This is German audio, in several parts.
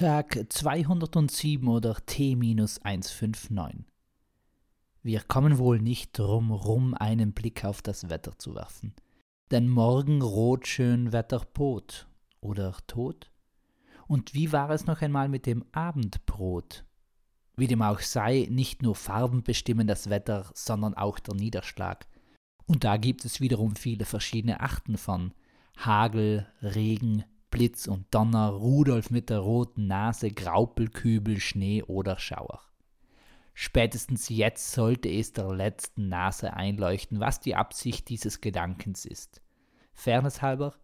Tag 207 oder T-159. Wir kommen wohl nicht drum rum, einen Blick auf das Wetter zu werfen. Denn morgen rot schön Wetterpot oder tot? Und wie war es noch einmal mit dem Abendbrot? Wie dem auch sei, nicht nur Farben bestimmen das Wetter, sondern auch der Niederschlag. Und da gibt es wiederum viele verschiedene Arten von Hagel, Regen, Blitz und Donner, Rudolf mit der roten Nase, Graupelkübel, Schnee oder Schauer. Spätestens jetzt sollte es der letzten Nase einleuchten, was die Absicht dieses Gedankens ist. Fairness halber,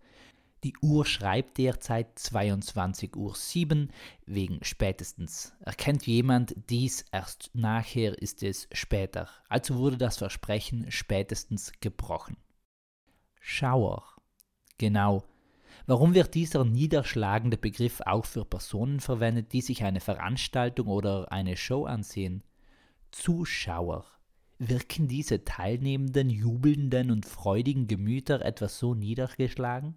die Uhr schreibt derzeit 22.07 Uhr wegen spätestens. Erkennt jemand dies erst nachher, ist es später. Also wurde das Versprechen spätestens gebrochen. Schauer. Genau, Warum wird dieser niederschlagende Begriff auch für Personen verwendet, die sich eine Veranstaltung oder eine Show ansehen? Zuschauer. Wirken diese teilnehmenden, jubelnden und freudigen Gemüter etwas so niedergeschlagen?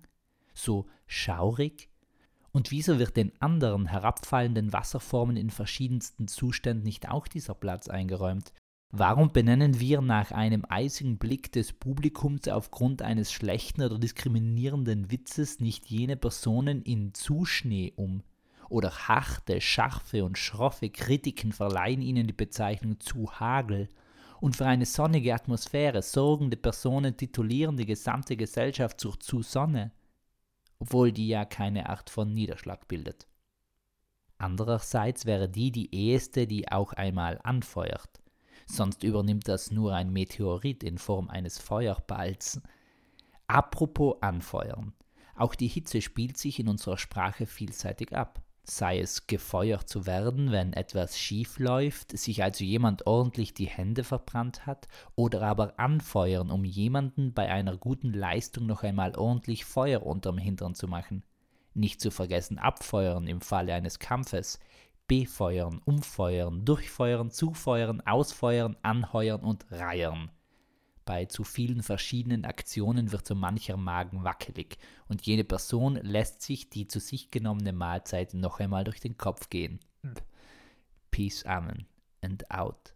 So schaurig? Und wieso wird den anderen herabfallenden Wasserformen in verschiedensten Zuständen nicht auch dieser Platz eingeräumt? Warum benennen wir nach einem eisigen Blick des Publikums aufgrund eines schlechten oder diskriminierenden Witzes nicht jene Personen in Zuschnee um? Oder harte, scharfe und schroffe Kritiken verleihen ihnen die Bezeichnung zu Hagel? Und für eine sonnige Atmosphäre sorgende Personen titulieren die gesamte Gesellschaft zur Zusonne, obwohl die ja keine Art von Niederschlag bildet. Andererseits wäre die die eheste, die auch einmal anfeuert sonst übernimmt das nur ein Meteorit in Form eines Feuerballs. Apropos anfeuern. Auch die Hitze spielt sich in unserer Sprache vielseitig ab. Sei es gefeuert zu werden, wenn etwas schief läuft, sich also jemand ordentlich die Hände verbrannt hat, oder aber anfeuern, um jemanden bei einer guten Leistung noch einmal ordentlich Feuer unterm Hintern zu machen. Nicht zu vergessen abfeuern im Falle eines Kampfes, befeuern, umfeuern, durchfeuern, zufeuern, ausfeuern, anheuern und reiern. Bei zu vielen verschiedenen Aktionen wird so mancher Magen wackelig und jene Person lässt sich die zu sich genommene Mahlzeit noch einmal durch den Kopf gehen. Peace, Amen and out.